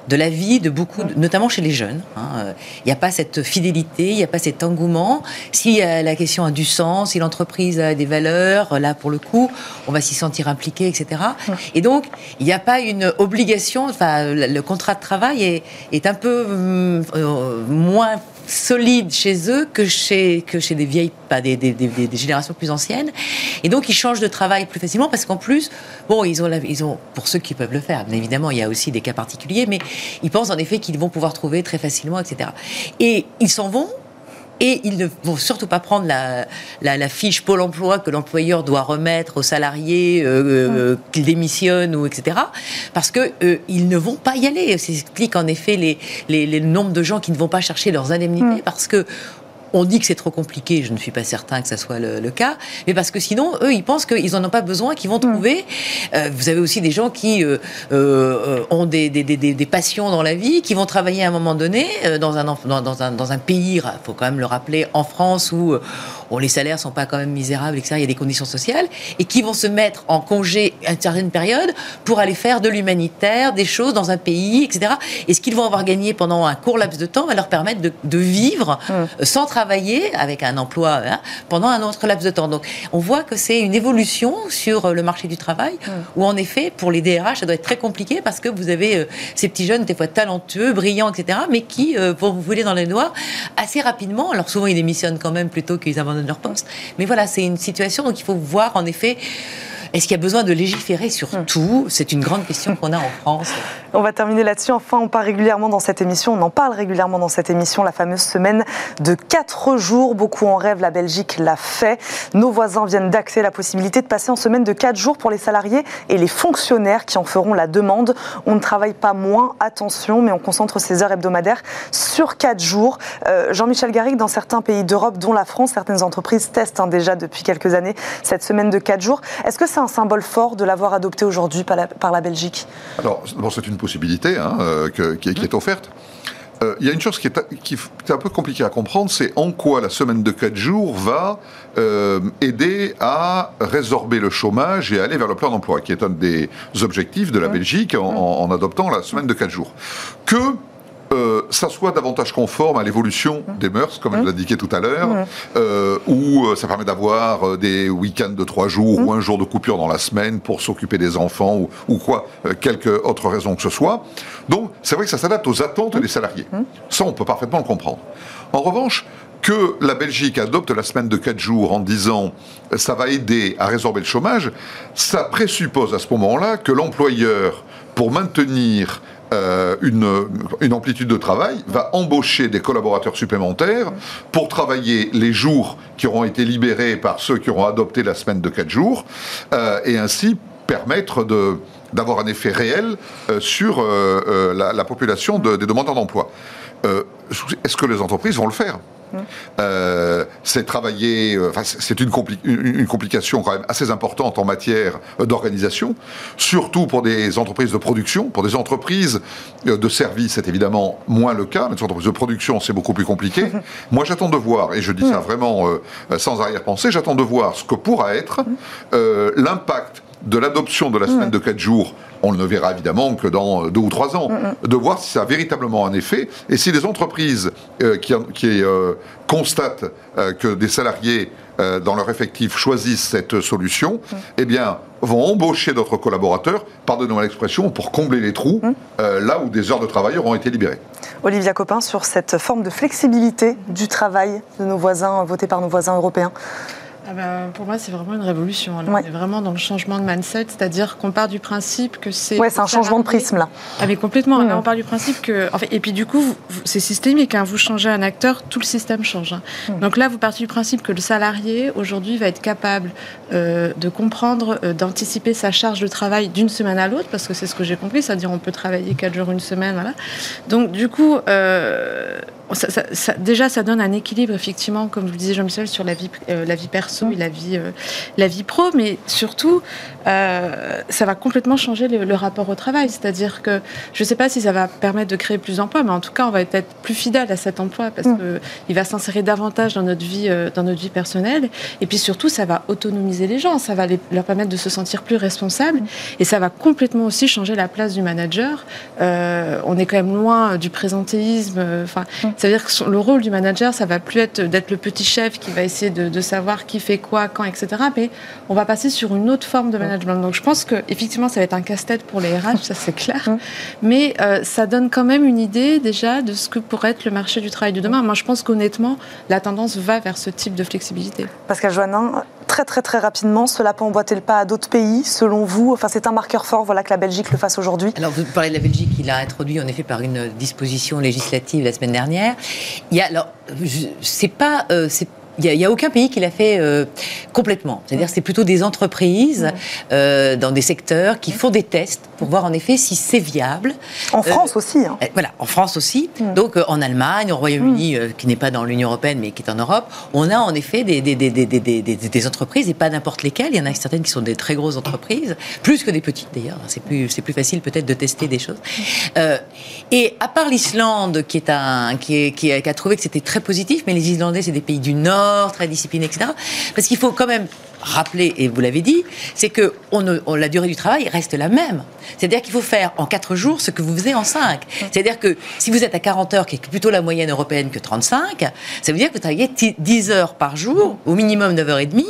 [SPEAKER 5] de la vie de beaucoup, notamment chez les jeunes. Hein. Il n'y a pas cette fidélité, il n'y a pas cet engouement. Si la question a du sens, si l'entreprise a des valeurs, là pour le coup, on va s'y sentir impliqué, etc. Et donc, il n'y a pas une obligation. Enfin, le contrat de travail est, est un peu euh, moins solide chez eux que chez, que chez des vieilles, pas des, des, des, générations plus anciennes. Et donc, ils changent de travail plus facilement parce qu'en plus, bon, ils ont, ils ont, pour ceux qui peuvent le faire, bien évidemment, il y a aussi des cas particuliers, mais ils pensent en effet qu'ils vont pouvoir trouver très facilement, etc. Et ils s'en vont et ils ne vont surtout pas prendre la, la, fiche Pôle emploi que l'employeur doit remettre aux salariés euh, euh qu'ils démissionnent ou etc. Parce que euh, ils ne vont pas y aller. C'est explique en effet les, les, les, nombres de gens qui ne vont pas chercher leurs indemnités mm. parce que on dit que c'est trop compliqué, je ne suis pas certain que ça soit le, cas, mais parce que sinon, eux, ils pensent qu'ils n'en ont pas besoin, qu'ils vont mm. trouver. Euh, vous avez aussi des gens qui euh, euh, ont des, des, des, des, passions dans la vie, qui vont travailler à un moment donné dans un, dans, dans un, dans un pays, il faut quand même le rappeler, en France, où où les salaires sont pas quand même misérables, etc. Il y a des conditions sociales, et qui vont se mettre en congé à une certaine période pour aller faire de l'humanitaire, des choses dans un pays, etc. Et ce qu'ils vont avoir gagné pendant un court laps de temps va leur permettre de, de vivre mm. sans travailler avec un emploi hein, pendant un autre laps de temps. Donc on voit que c'est une évolution sur le marché du travail, mm. où en effet, pour les DRH, ça doit être très compliqué parce que vous avez euh, ces petits jeunes, des fois talentueux, brillants, etc., mais qui, euh, pour vous voulez dans les doigts, assez rapidement, alors souvent ils démissionnent quand même plutôt qu'ils abandonnent de leur poste. Mais voilà, c'est une situation, donc il faut voir en effet est-ce qu'il y a besoin de légiférer sur hum. tout? C'est une grande question qu'on a en France.
[SPEAKER 1] On va terminer là-dessus. Enfin, on parle régulièrement dans cette émission, on en parle régulièrement dans cette émission, la fameuse semaine de 4 jours. Beaucoup en rêvent, la Belgique l'a fait. Nos voisins viennent d'acter la possibilité de passer en semaine de 4 jours pour les salariés et les fonctionnaires qui en feront la demande. On ne travaille pas moins, attention, mais on concentre ses heures hebdomadaires sur 4 jours. Euh, Jean-Michel Garrigue, dans certains pays d'Europe, dont la France, certaines entreprises testent hein, déjà depuis quelques années cette semaine de 4 jours. Est-ce que c'est un symbole fort de l'avoir adopté aujourd'hui par, la, Belgique?
[SPEAKER 4] Alors, c'est une hein, euh, qui, est offerte. Euh, il y a une chose qui est, un peu compliquée à comprendre, c'est en quoi la semaine de 4 jours va euh, aider à résorber le chômage et aller vers le plein d'emploi, qui est un des objectifs de la Belgique en, en adoptant la semaine de 4 jours. Que euh, ça soit davantage conforme à l'évolution des mœurs, comme je l'indiquais tout à l'heure, euh, où euh, ça permet d'avoir des week-ends de trois jours ou un jour de coupure dans la semaine pour s'occuper des enfants ou, quoi, quelque autre raison que ce soit. Donc, c'est vrai que ça s'adapte aux attentes des salariés. Ça, on peut parfaitement le comprendre. En revanche, que la Belgique adopte la semaine de 4 jours en disant ça va aider à résorber le chômage, ça présuppose à ce moment-là que l'employeur, pour maintenir euh, une, une, amplitude de travail, va embaucher des collaborateurs supplémentaires pour travailler les jours qui auront été libérés par ceux qui auront adopté la semaine de 4 jours, euh, et ainsi permettre de, d'avoir un effet réel euh, sur la, la, population de, des demandeurs d'emploi. Est-ce que les entreprises vont le faire? Euh, c'est travailler, euh, c'est une, une, complication quand même assez importante en matière d'organisation, surtout pour des entreprises de production, pour des entreprises euh, de services, c'est évidemment moins le cas, mais des entreprises de production, c'est beaucoup plus compliqué. Moi, j'attends de voir, et je dis ça vraiment sans arrière-pensée, j'attends de voir ce que pourra être l'impact de l'adoption de la semaine de 4 jours, on ne verra évidemment que dans deux ou trois ans, de voir si ça a véritablement un effet. Et si les entreprises euh, qui, euh, constatent euh, que des salariés dans leur effectif choisissent cette solution, eh bien, vont embaucher d'autres collaborateurs, pardonnez-moi l'expression, pour combler les trous là où des heures de travail auront été libérées.
[SPEAKER 1] Olivia Copin, sur cette forme de flexibilité du travail de nos voisins, votée par nos voisins européens
[SPEAKER 6] ah bah, Pour moi, c'est vraiment une révolution. On est vraiment dans le changement de mindset, c'est-à-dire qu'on part du principe que c'est.
[SPEAKER 1] Ouais, c'est un changement de prisme là.
[SPEAKER 6] Ah, mais complètement. on part du principe que. En fait, et puis du coup, c'est systémique. Hein. Vous changez un acteur, tout le système change. Hein. Mm. Donc là, vous partez du principe que le salarié, aujourd'hui, va être capable euh, de comprendre, euh, d'anticiper sa charge de travail d'une semaine à l'autre, parce que c'est ce que j'ai compris, c'est-à-dire on peut travailler 4 jours, une semaine. Voilà. Donc du coup, euh, ça, déjà, ça donne un équilibre, effectivement, comme vous le disiez, Jean-Michel, sur la vie, euh, la vie perso et la vie, euh, la vie pro, mais surtout, euh, ça va complètement changer le, rapport au travail. C'est-à-dire que je ne sais pas si ça va permettre de créer plus d'emplois, mais en tout cas, on va être plus fidèle à cet emploi parce mm. qu'il va s'insérer davantage dans notre, vie, dans notre vie personnelle. Et puis surtout, ça va autonomiser les gens, ça va leur permettre de se sentir plus responsables et ça va complètement aussi changer la place du manager. on est quand même loin du présentéisme. Enfin, mm. Ça veut dire que le rôle du manager, ça va plus être d'être le petit chef qui va essayer de, savoir qui fait quoi, quand, etc. Mais on va passer sur une autre forme de management. Donc je pense que effectivement, ça va être un casse-tête pour les RH, ça c'est clair. Mais euh, ça donne quand même une idée déjà de ce que pourrait être le marché du travail de demain. Moi, je pense qu'honnêtement, la tendance va vers ce type de flexibilité.
[SPEAKER 1] Pascal Joannin, très très rapidement, cela peut emboîter le pas à d'autres pays, selon vous. Enfin, c'est un marqueur fort, voilà, que la Belgique le fasse aujourd'hui.
[SPEAKER 5] Alors, vous parlez de la Belgique, il a introduit en effet par une disposition législative la semaine dernière. Il y a, alors, c'est pas, euh, il n'y a, aucun pays qui l'a fait euh, complètement. C'est-à-dire c'est plutôt des entreprises euh, dans des secteurs qui font des tests pour voir en effet si c'est viable.
[SPEAKER 1] En France aussi. Hein.
[SPEAKER 5] Voilà, en France aussi. Mm. Donc en Allemagne, au Royaume-Uni, mm. qui n'est pas dans l'Union européenne mais qui est en Europe, on a en effet des, des, des, des entreprises et pas n'importe lesquelles. Il y en a certaines qui sont des très grosses entreprises, plus que des petites d'ailleurs. C'est plus, facile peut-être de tester des choses. Euh, et à part l'Islande qui est un qui, est, qui, a, qui a trouvé que c'était très positif, mais les Islandais c'est des pays du Nord très discipliné, etc. Parce qu'il faut quand même rappeler, et vous l'avez dit, c'est que on, la durée du travail reste la même. C'est-à-dire qu'il faut faire en 4 jours ce que vous faisiez en 5. C'est-à-dire que si vous êtes à 40 heures, qui est plutôt la moyenne européenne que 35, ça veut dire que vous travaillez 10 heures par jour, au minimum 9h30,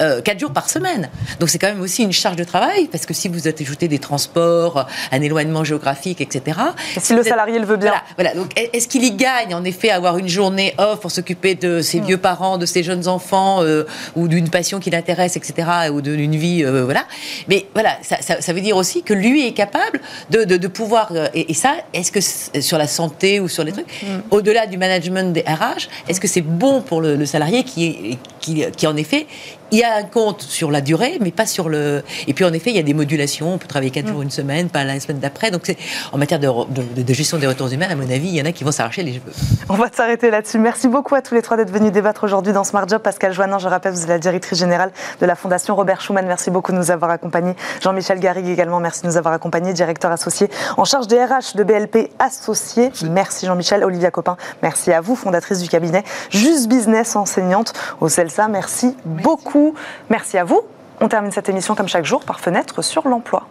[SPEAKER 5] euh, 4 jours par semaine. Donc c'est quand même aussi une charge de travail, parce que si vous ajoutez des transports, un éloignement géographique, etc.
[SPEAKER 1] si le salarié le veut bien.
[SPEAKER 5] Voilà. Donc est-ce qu'il y gagne, en effet, à avoir une journée off pour s'occuper de ses mm. vieux parents, de ses jeunes enfants, euh, ou d'une passion qui l'intéresse etc., ou d'une vie, euh, voilà. Mais voilà, ça, ça, veut dire aussi que lui est capable de, de, pouvoir, euh, et, ça, est-ce que sur la santé ou sur les trucs, mm. au-delà du management des RH, est-ce que c'est bon pour le, salarié qui, qui, qui, en effet, il y a un compte sur la durée, mais pas sur le. Et puis en effet, il y a des modulations. On peut travailler 4 mm. jours, une semaine, pas la semaine d'après. Donc c'est en matière de, de, gestion des retours humains, à mon avis, il y en a qui vont s'arracher les cheveux.
[SPEAKER 1] On va s'arrêter là-dessus. Merci beaucoup à tous les trois d'être venus débattre aujourd'hui dans Smart Job. Pascal Joannin, je rappelle, vous êtes la directrice générale de la Fondation Robert Schuman. Merci beaucoup de nous avoir accompagnés. Jean-Michel Garrigue également, merci de nous avoir accompagnés, directeur associé en charge des RH de BLP Associés. Merci Jean-Michel. Olivia Copin, merci à vous, fondatrice du cabinet Juste Business, enseignante au CELSA. Merci, merci. beaucoup. Merci à vous. On termine cette émission comme chaque jour par fenêtre sur l'emploi.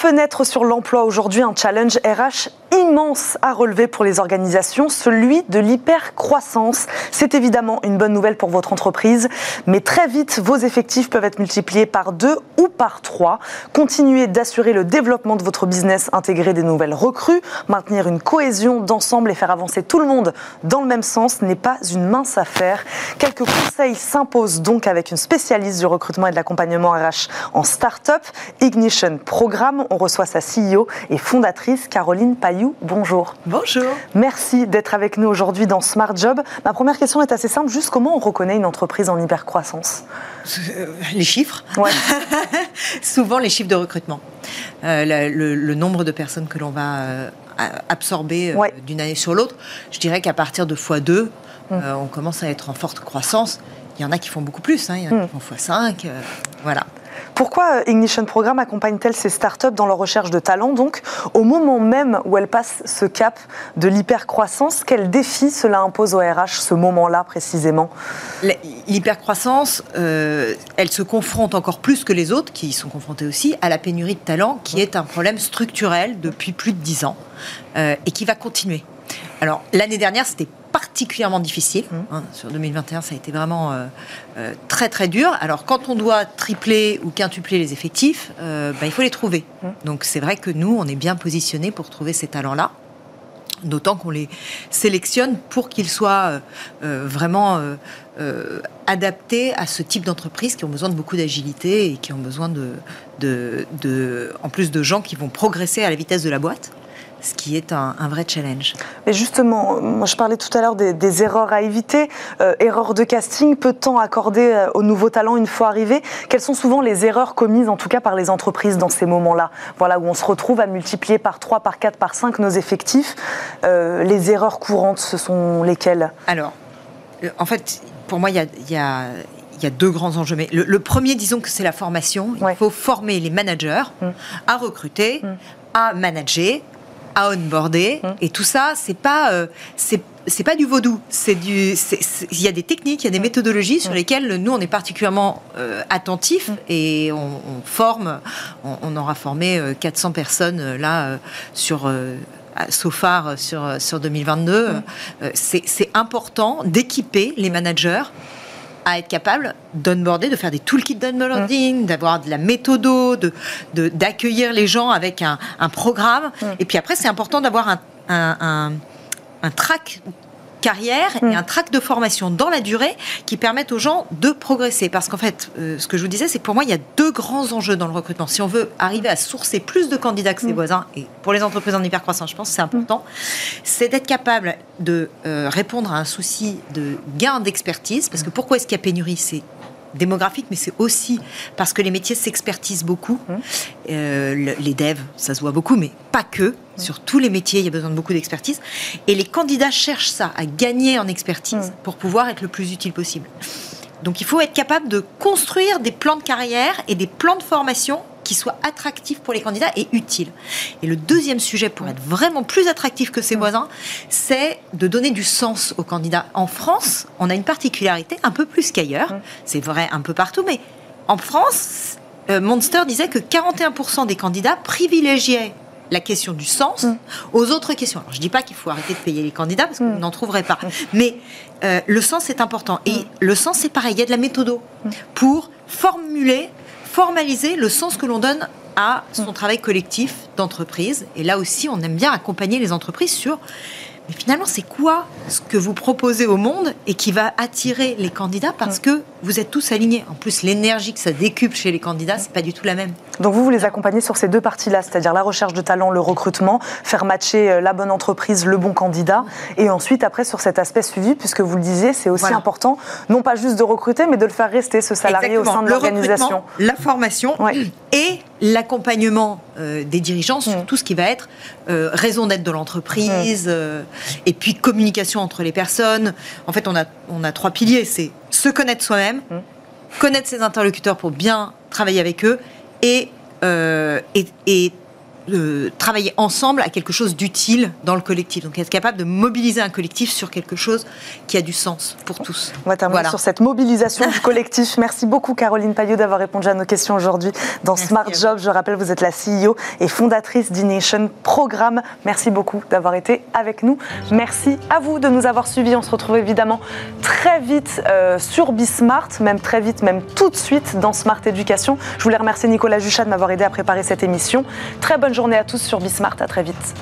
[SPEAKER 1] Fenêtre sur l'emploi aujourd'hui, un challenge RH immense à relever pour les organisations, celui de l'hypercroissance. C'est évidemment une bonne nouvelle pour votre entreprise, mais très vite, vos effectifs peuvent être multipliés par deux ou par trois. Continuez d'assurer le développement de votre business, intégrer des nouvelles recrues, maintenir une cohésion d'ensemble et faire avancer tout le monde dans le même sens n'est pas une mince affaire. Quelques conseils s'imposent donc avec une spécialiste du recrutement et de l'accompagnement RH en start-up, Ignition Programme on reçoit sa CEO et fondatrice Caroline Payou. Bonjour.
[SPEAKER 7] Bonjour.
[SPEAKER 1] Merci d'être avec nous aujourd'hui dans Smart Job. Ma première question est assez simple, juste comment on reconnaît une entreprise en hypercroissance?
[SPEAKER 7] Euh, Les chiffres? Ouais. Souvent les chiffres de recrutement. Euh, le, nombre de personnes que l'on va euh, absorber d'une année sur l'autre. Je dirais qu'à partir de x2, hum. on commence à être en forte croissance. Il y en a qui font beaucoup plus, hein. il y en a qui hum. font x5. voilà.
[SPEAKER 1] Pourquoi euh, Ignition Programme accompagne-t-elle ces startups dans leur recherche de talent Donc, au moment même où elles passent ce cap de l'hypercroissance, quel défi cela impose au RH, ce moment-là précisément?
[SPEAKER 7] L'hypercroissance, euh, elle se confronte encore plus que les autres, qui y sont confrontés aussi, à la pénurie de talent, qui est un problème structurel depuis plus de dix ans euh, et qui va continuer. Alors, l'année dernière, c'était particulièrement difficile. Mmh. Hein, sur 2021, ça a été vraiment très très dur. Alors quand on doit tripler ou quintupler les effectifs, bah, il faut les trouver. Mmh. Donc c'est vrai que nous, on est bien positionnés pour trouver ces talents-là d'autant qu'on les sélectionne pour qu'ils soient vraiment adaptés à ce type d'entreprise qui ont besoin de beaucoup d'agilité et qui ont besoin de, de, en plus de gens qui vont progresser à la vitesse de la boîte ce qui est un, vrai challenge.
[SPEAKER 1] Mais justement, moi je parlais tout à l'heure des, erreurs à éviter. Euh, erreurs de casting, peu de temps accordé euh, aux nouveaux talents une fois arrivés? Quelles sont souvent les erreurs commises, en tout cas par les entreprises dans ces moments-là? Voilà, où on se retrouve à multiplier par 3, par 4, par 5 nos effectifs. Euh, les erreurs courantes, ce sont lesquelles?
[SPEAKER 7] Alors, en fait, pour moi, il y a, deux grands enjeux. Mais le, premier, disons que c'est la formation. Il faut former les managers mm. à recruter, mm. à manager, à onboarder. Hum. Et tout ça, c'est pas, euh, c'est pas du vaudou. C'est du, il y a des techniques, il y a des hum. méthodologies sur hum. lesquelles nous on est particulièrement euh, attentifs et on, forme. On, aura formé 400 euh, personnes là sur. SOFAR sur, sur 2022, c'est important d'équiper les managers à être capable d'onboarder, de faire des toolkits d'onboarding, mm. d'avoir de la méthodo, de, d'accueillir les gens avec un, programme. Mm. Et puis après, c'est important d'avoir un, un, un track carrière et mm. un track de formation dans la durée qui permettent aux gens de progresser. Parce qu'en fait, euh, ce que je vous disais, c'est que pour moi, il y a deux grands enjeux dans le recrutement. Si on veut arriver à sourcer plus de candidats que ses mm. voisins, et pour les entreprises en hypercroissance, je pense que c'est important, c'est d'être capable de euh, répondre à un souci de gain d'expertise. Parce que pourquoi est-ce qu'il y a pénurie? C'est démographique, mais c'est aussi parce que les métiers s'expertisent beaucoup. Mmh. Euh, les devs, ça se voit beaucoup, mais pas que. Mmh. Sur tous les métiers, il y a besoin de beaucoup d'expertise. Et les candidats cherchent ça, à gagner en expertise, mmh. pour pouvoir être le plus utile possible. Donc il faut être capable de construire des plans de carrière et des plans de formation qui soit attractif pour les candidats et utile. Et le deuxième sujet pour être vraiment plus attractif que ses voisins, c'est de donner du sens aux candidats. En France, on a une particularité un peu plus qu'ailleurs. C'est vrai un peu partout, mais en France, euh, Monster disait que 41% des candidats privilégiaient la question du sens aux autres questions. Alors, je ne dis pas qu'il faut arrêter de payer les candidats parce que vous n'en trouverez pas. Mais euh, le sens est important. Et le sens, c'est pareil. Il y a de la méthodo pour formuler formaliser le sens que l'on donne à son travail collectif d'entreprise. Et là aussi, on aime bien accompagner les entreprises sur mais finalement, c'est quoi ce que vous proposez au monde et qui va attirer les candidats parce que vous êtes tous alignés. En plus, l'énergie que ça décupe chez les candidats, c'est pas du tout la même.
[SPEAKER 1] Donc vous, vous les accompagnez sur ces deux parties-là, c'est-à-dire la recherche de talent, le recrutement, faire matcher euh, la bonne entreprise, le bon candidat, et ensuite après sur cet aspect suivi, puisque vous le disiez, c'est aussi important, non pas juste de recruter, mais de le faire rester ce salarié au sein de l'organisation.
[SPEAKER 7] La formation et l'accompagnement euh, des dirigeants sur mm. tout ce qui va être euh, raison d'être de l'entreprise, mm. et puis communication entre les personnes. En fait, on a, on a trois piliers, c'est se connaître soi-même, mm. connaître ses interlocuteurs pour bien travailler avec eux, et, euh, et, travailler ensemble à quelque chose d'utile dans le collectif. Donc être capable de mobiliser un collectif sur quelque chose qui a du sens pour tous.
[SPEAKER 1] On va terminer sur cette mobilisation du collectif. Merci beaucoup Caroline Payot d'avoir répondu à nos questions aujourd'hui dans Smart Job. Je rappelle, vous êtes la CEO et fondatrice d'Ination Programme. Merci beaucoup d'avoir été avec nous. Merci à vous de nous avoir suivis. On se retrouve évidemment très vite euh, sur Bismart, même très vite, même tout de suite dans Smart Education. Je voulais remercier Nicolas Juchat de m'avoir aidé à préparer cette émission. Très bonne journée à tous sur Bismart. À très vite.